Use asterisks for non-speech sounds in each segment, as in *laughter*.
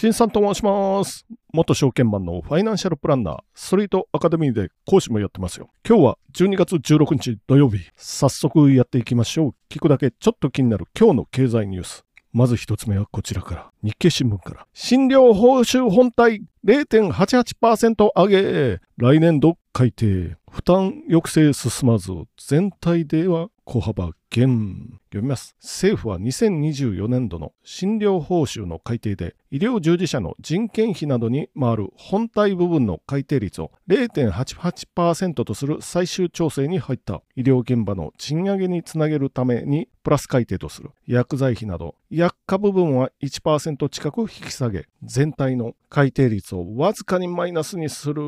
新さんと申します。元証券マンのファイナンシャルプランナー、ストリートアカデミーで講師もやってますよ。今日は12月16日土曜日。早速やっていきましょう。聞くだけちょっと気になる今日の経済ニュース。まず一つ目はこちらから。日経新聞から。診療報酬本体0.88%上げ。来年度改定。負担抑制進まず。全体では小幅減。読みます。政府は2024年度の診療報酬の改定で、医療従事者の人件費などに回る本体部分の改定率を0.88%とする最終調整に入った医療現場の賃上げにつなげるためにプラス改定とする薬剤費など薬価部分は1%近く引き下げ全体の改定率をわずかにマイナスにする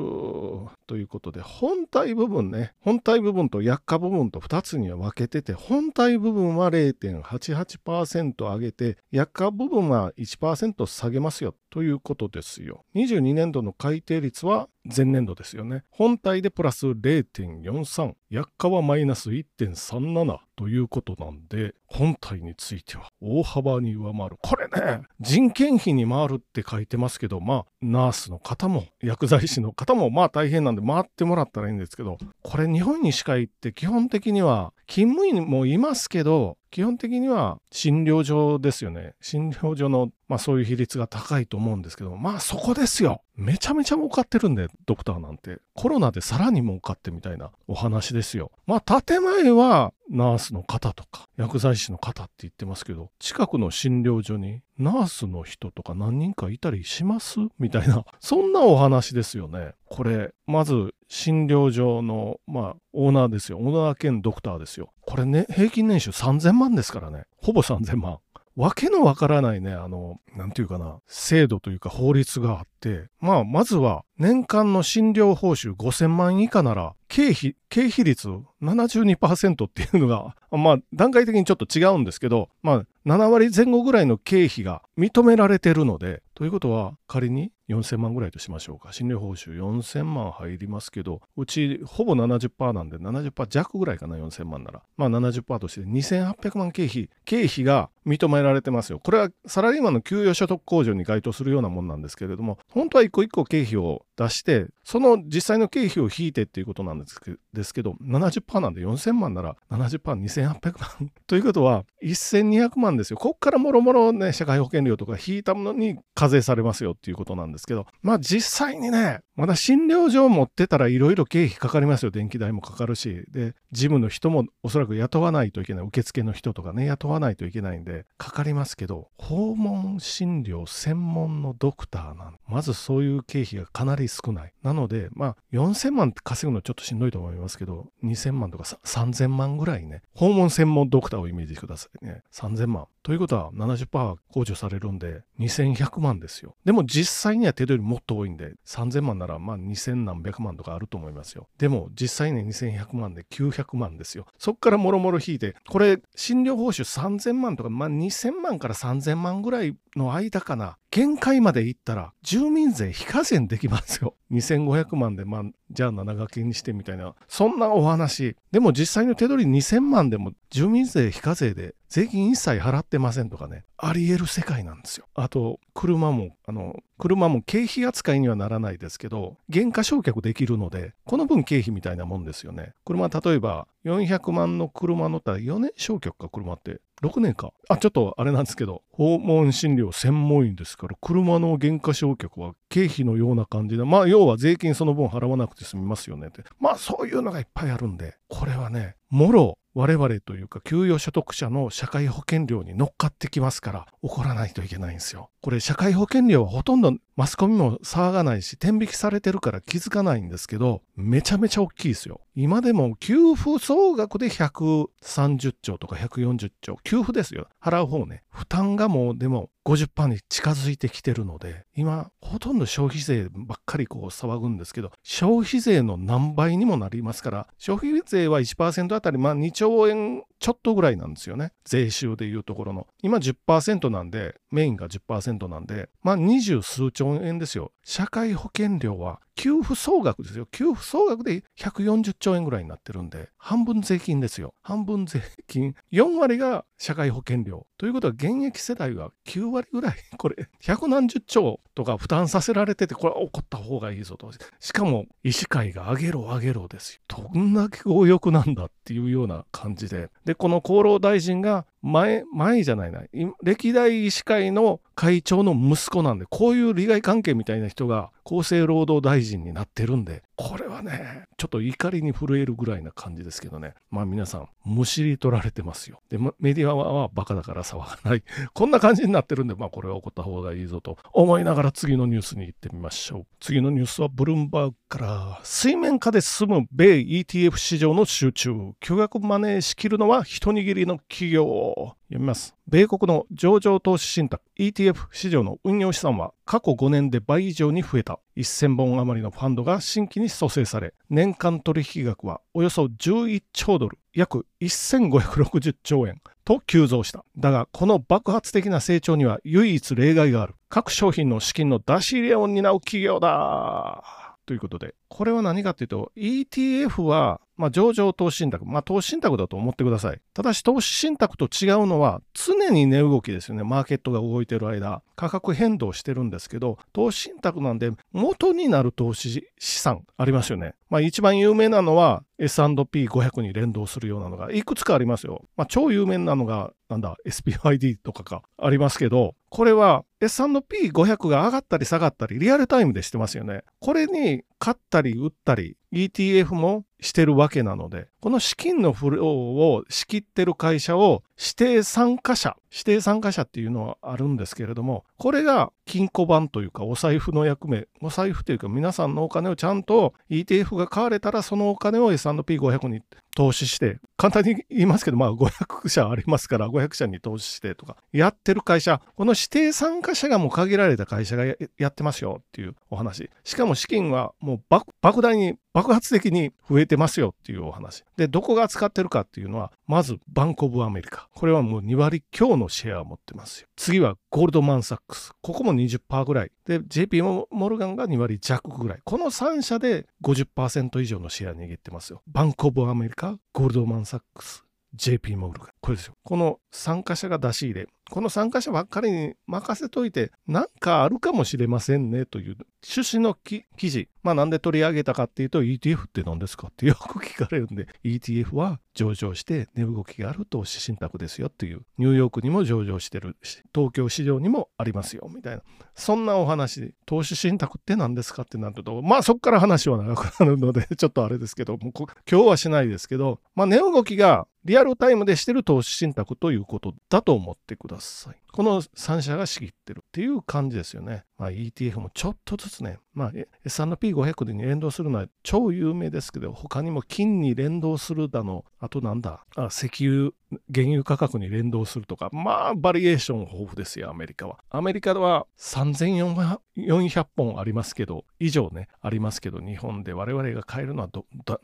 ということで本体部分ね本体部分と薬価部分と2つには分けてて本体部分は0.88%上げて薬価部分は1%下げますよ。ということですよ。22年度の改定率は前年度ですよね。本体でプラス0.43薬価はマイナス1.37ということなんで本体については大幅に上回る。これね人件費に回るって書いてますけどまあナースの方も薬剤師の方もまあ大変なんで回ってもらったらいいんですけどこれ日本にしか行って基本的には勤務医もいますけど基本的には診療所ですよね。診療所のまあそういう比率が高いと思うんですけどまあそこですよ。めちゃめちゃ儲かってるんでドクターなんて。コロナでさらに儲かってみたいなお話ですよ。まあ建前はナースの方とか薬剤師の方って言ってますけど近くの診療所にナースの人とか何人かいたりします？みたいなそんなお話ですよね。これまず診療所のまあオーナーですよ。オーナー兼ドクターですよ。これね平均年収3000万ですからね。ほぼ3000万。わけのわからないね、あの、なんていうかな、制度というか法律があって、まあ、まずは年間の診療報酬5000万以下なら、経費、経費率72%っていうのが、まあ、段階的にちょっと違うんですけど、まあ、7割前後ぐらいの経費が認められてるので、ということは、仮に4000万ぐらいとしましょうか。診療報酬4000万入りますけど、うちほぼ70%なんで、70%弱ぐらいかな、4000万なら。まあ70%として2800万経費、経費が認められてますよ。これはサラリーマンの給与所得控除に該当するようなもんなんですけれども、本当は一個一個経費を出して、その実際の経費を引いてっていうことなんですけですけど、70%なんで4000万なら70%、2800万。*laughs* ということは、1200万ですよ。こっからもろもろね、社会保険料とか引いたものに課税されますよっていうことなんですですけど、まあ実際にね、まだ診療所を持ってたらいろいろ経費かかりますよ。電気代もかかるし。で、事務の人もおそらく雇わないといけない。受付の人とかね、雇わないといけないんで、かかりますけど、訪問診療専門のドクターなんまずそういう経費がかなり少ない。なので、まあ、4000万って稼ぐのちょっとしんどいと思いますけど、2000万とか3000万ぐらいね、訪問専門ドクターをイメージしてくださいね。3000万。ということは70%控除されるんで、2100万ですよ。でも実際には手取りもっと多いんで、3000万ならまあ2000何百万とかあると思いますよ。でも実際ね2100万で900万ですよ。そこからもろもろ引いて、これ診療報酬3000万とか、まあ2000万から3000万ぐらいの間かな。限界までいったら住民税非課税できますよ。2500万でまあじゃあ7掛けにしてみたいな。そんなお話。でも実際の手取り2000万でも住民税非課税で税金一切払ってませんとかね。ありえる世界なんですよ。あと車もあの車も経費扱いにはならないですけど減価償却できるのでこの分経費みたいなもんですよね。車例えば400万の車乗ったら4年償却か車って。6年か。あちょっとあれなんですけど訪問診療専門医ですから車の減価償却は経費のような感じでまあ要は税金その分払わなくて済みますよねって。まあそういうのがいっぱいあるんでこれはねもろ我々というか給与所得者の社会保険料に乗っかってきますから怒らないといけないんですよ。これ社会保険料はほとんどマスコミも騒がないし天引きされてるから気づかないんですけどめちゃめちゃ大きいですよ。今でも給付総額で130兆とか140兆給付ですよ払う方ね負担がもうでも50%に近づいてきてるので今ほとんど消費税ばっかりこう騒ぐんですけど消費税の何倍にもなりますから消費税は1%あたりまあ2兆円ちょっとぐらいなんですよね。税収でいうところの。今10%なんで、メインが10%なんで、まあ二十数兆円ですよ。社会保険料は給付総額ですよ。給付総額で140兆円ぐらいになってるんで、半分税金ですよ。半分税金。4割が社会保険料。ということは、現役世代は9割ぐらい、*laughs* これ、百何十兆とか負担させられてて、これは怒った方がいいぞと。しかも、医師会が上げろ上げろですよ。どんだけ強欲なんだっていうような感じで。で、この厚労大臣が前、前じゃないな、歴代医師会の会長の息子なんで、こういう利害関係みたいな人が厚生労働大臣になってるんで、これはね、ちょっと怒りに震えるぐらいな感じですけどね。まあ皆さん、むしり取られてますよ。で、メディアはバカだから騒がない。*laughs* こんな感じになってるんで、まあこれは起こった方がいいぞと思いながら次のニュースに行ってみましょう。次のニュースはブルンバーグから、水面下で進む米 ETF 市場の集中。巨額マネーしきるのは一握りの企業。読みます。米国の上場投資信託 ETF 市場の運用資産は過去5年で倍以上に増えた1000本余りのファンドが新規に蘇生され年間取引額はおよそ11兆ドル約1560兆円と急増した。だがこの爆発的な成長には唯一例外がある。各商品の資金の出し入れを担う企業だ。ということで、これは何かっていうと、ETF はまあ、上場投資信託、まあ、投資信託だと思ってください。ただし、投資信託と違うのは、常に値動きですよね。マーケットが動いてる間、価格変動してるんですけど、投資信託なんで、元になる投資資産ありますよね。まあ、一番有名なのは、S&P500 に連動するようなのがいくつかありますよ。まあ、超有名なのが、なんだ、SPID とかかありますけど、これは S&P500 が上がったり下がったりリアルタイムでしてますよね。これに買ったり売ったり ETF もしてるわけなので、この資金のフローを仕切ってる会社を指定参加者、指定参加者っていうのはあるんですけれども、これが金庫版というかお財布の役目、お財布というか皆さんのお金をちゃんと ETF が買われたらそのお金を S&P500 に投資して、簡単に言いますけど、まあ500社ありますから500社に投資してとか、やってる会社、この指定参加者がもう限られた会社がやってますよっていうお話。しかも資金はもう莫大に爆発的に増えてますよっていうお話。で、どこが使ってるかっていうのは、まずバンコブアメリカ。これはもう2割強のシェアを持ってますよ。次はゴールドマンサックス。ここも20%ぐらい。で、JP モルガンが2割弱ぐらい。この3社で50%以上のシェア握ってますよ。バンコブアメリカ、ゴールドマンサックス、JP モルガン。これですよ。この参加者が出し入れ。この参加者ばっかりに任せといて、なんかあるかもしれませんねという趣旨の記事。まあなんで取り上げたかっていうと ETF って何ですかってよく聞かれるんで *laughs* ETF は上場して値動きがある投資信託ですよっていうニューヨークにも上場してるし東京市場にもありますよみたいなそんなお話投資信託って何ですかってなるとまあそこから話は長くなるのでちょっとあれですけどもう今日はしないですけどまあ値動きがリアルタイムでしてる投資信託ということだと思ってください。さい。この3社が仕切ってるっていう感じですよね。まあ、ETF もちょっとずつね、まあ、S&P500 に連動するのは超有名ですけど、他にも金に連動するだの、あとなんだ、あ石油、原油価格に連動するとか、まあ、バリエーション豊富ですよ、アメリカは。アメリカは3400本ありますけど、以上ね、ありますけど、日本で我々が買えるのは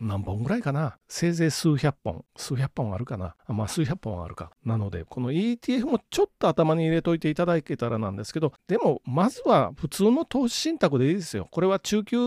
何本ぐらいかな？せいぜい数百本、数百本あるかな？まあ、数百本あるか。なので、この ETF もちょっと頭にに入れといていただけたらなんですけど、でも、まずは普通の投資信託でいいですよ。これは中級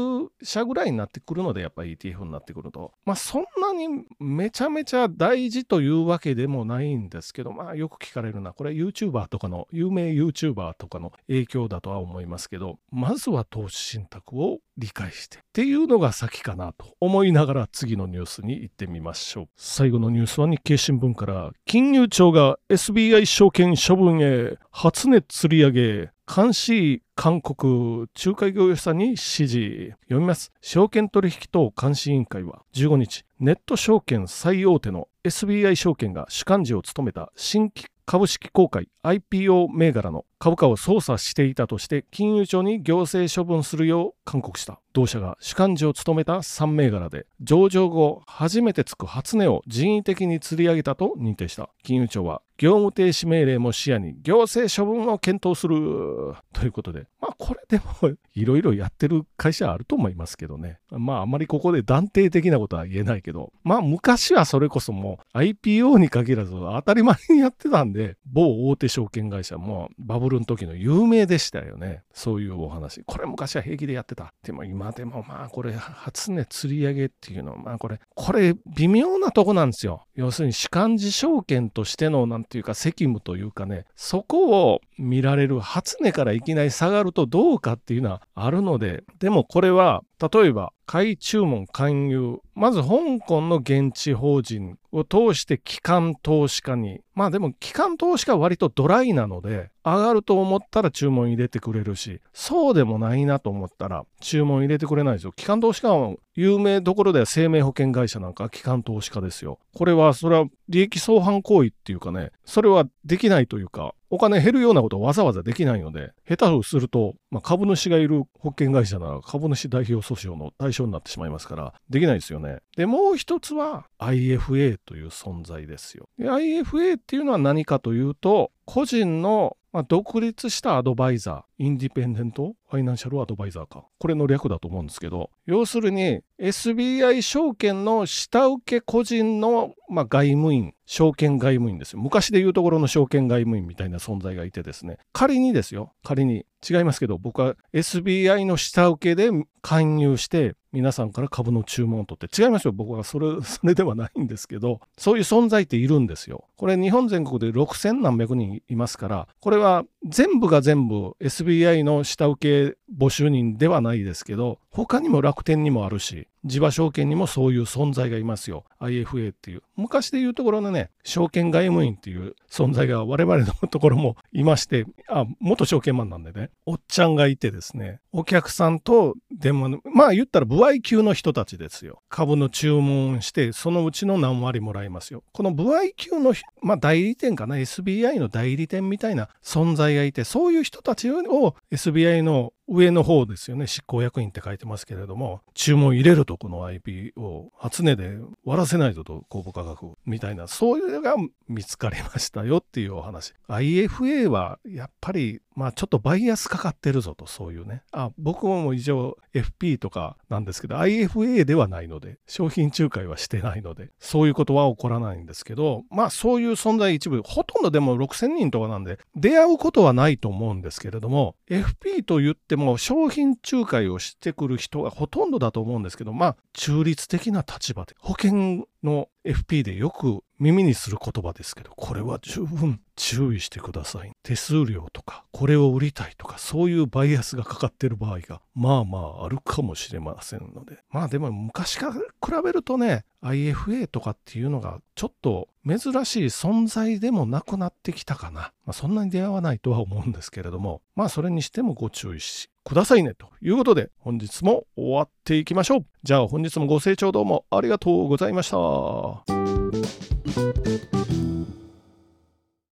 者ぐらいになってくるので、やっぱり ETF になってくると。まあ、そんなにめちゃめちゃ大事というわけでもないんですけど、まあ、よく聞かれるな。これ YouTuber とかの、有名 YouTuber とかの影響だとは思いますけど、まずは投資信託を理解してっていうのが先かなと思いながら次のニュースに行ってみましょう。最後のニュースは日経新聞から金融庁が SBI 証券処分へ初値釣り上げ監視韓国仲介業者さんに指示。読みます。証券取引等監視委員会は15日ネット証券最大手の SBI 証券が主幹事を務めた新規株式公開 IPO 銘柄の株価を操作していたとして金融庁に行政処分するよう勧告した。同社が主幹事を務めた3銘柄で上場後初めてつく初値を人為的に釣り上げたと認定した。金融庁は業務停止命令も視野に行政処分を検討する。ということで、まあこれでもいろいろやってる会社あると思いますけどね。まああまりここで断定的なことは言えないけど、まあ昔はそれこそもう IPO に限らず当たり前にやってたんで、某大手証券会社もバブルの時の有名でしたよね。そういうお話。これ昔は平気でやってた。でも今でもまあこれ初値釣り上げっていうのはまあこれ、これ微妙なとこなんですよ。要するに主観事証券としてのなんていうか責務というかね、そこを見られる初音からいきなり下がるとどうかっていうのはあるので、でもこれは例えば買い注文勧誘。まず香港の現地法人を通して機関投資家に。まあでも機関投資家は割とドライなので上がると思ったら注文入れてくれるしそうでもないなと思ったら注文入れてくれないですよ。機関投資家は有名どころでは生命保険会社なんか機関投資家ですよこれはそれは利益相反行為っていうかねそれはできないというかお金減るようなことをわざわざできないので、下手をすると、まあ、株主がいる保険会社なら株主代表訴訟の対象になってしまいますから、できないですよね。で、もう一つは IFA という存在ですよ。IFA っていうのは何かというと、個人のまあ、独立したアドバイザー、インディペンデントファイナンシャルアドバイザーか。これの略だと思うんですけど、要するに SBI 証券の下請け個人の、まあ、外務員、証券外務員ですよ。昔でいうところの証券外務員みたいな存在がいてですね、仮にですよ、仮に違いますけど、僕は SBI の下請けで勧誘して、皆さんから株の注文を取って、違いますよ。僕はそれ、*laughs* それではないんですけど、そういう存在っているんですよ。これ日本全国で6000何百人いますから、これは全部が全部 SBI の下請け募集人ではないですけど、他にも楽天にもあるし、地場証券にもそういう存在がいますよ。IFA っていう。昔でいうところのね、証券外務員っていう存在が我々のところもいまして、あ、元証券マンなんでね、おっちゃんがいてですね、お客さんと電話の、まあ言ったら部合級の人たちですよ。株の注文して、そのうちの何割もらいますよ。この部合級の、まあ代理店かな、SBI の代理店みたいな存在がいて、そういう人たちを SBI の上の方ですよね、執行役員って書いてますけれども、注文入れるとこの IP を初値で割らせないぞと、公募価格みたいな、そういうのが見つかりましたよっていうお話。IFA はやっぱりまあちょっとバイアスかかってるぞと、そういうね。あ、僕も一応 FP とかなんですけど、IFA ではないので、商品仲介はしてないので、そういうことは起こらないんですけど、まあそういう存在一部、ほとんどでも6000人とかなんで、出会うことはないと思うんですけれども、FP と言ってもも商品仲介をしてくる人がほとんどだと思うんですけど、まあ中立的な立場で、保険の FP でよく耳にする言葉ですけど、これは十分注意してください。手数料とか、これを売りたいとか、そういうバイアスがかかってる場合が、まあまああるかもしれませんので。まあでも昔から比べるとね、IFA とかっていうのがちょっと珍しい存在でもなくなってきたかな。まあ、そんなに出会わないとは思うんですけれども、まあそれにしてもご注意しくださいねということで本日も終わっていきましょう。じゃあ本日もご清聴どうもありがとうございました。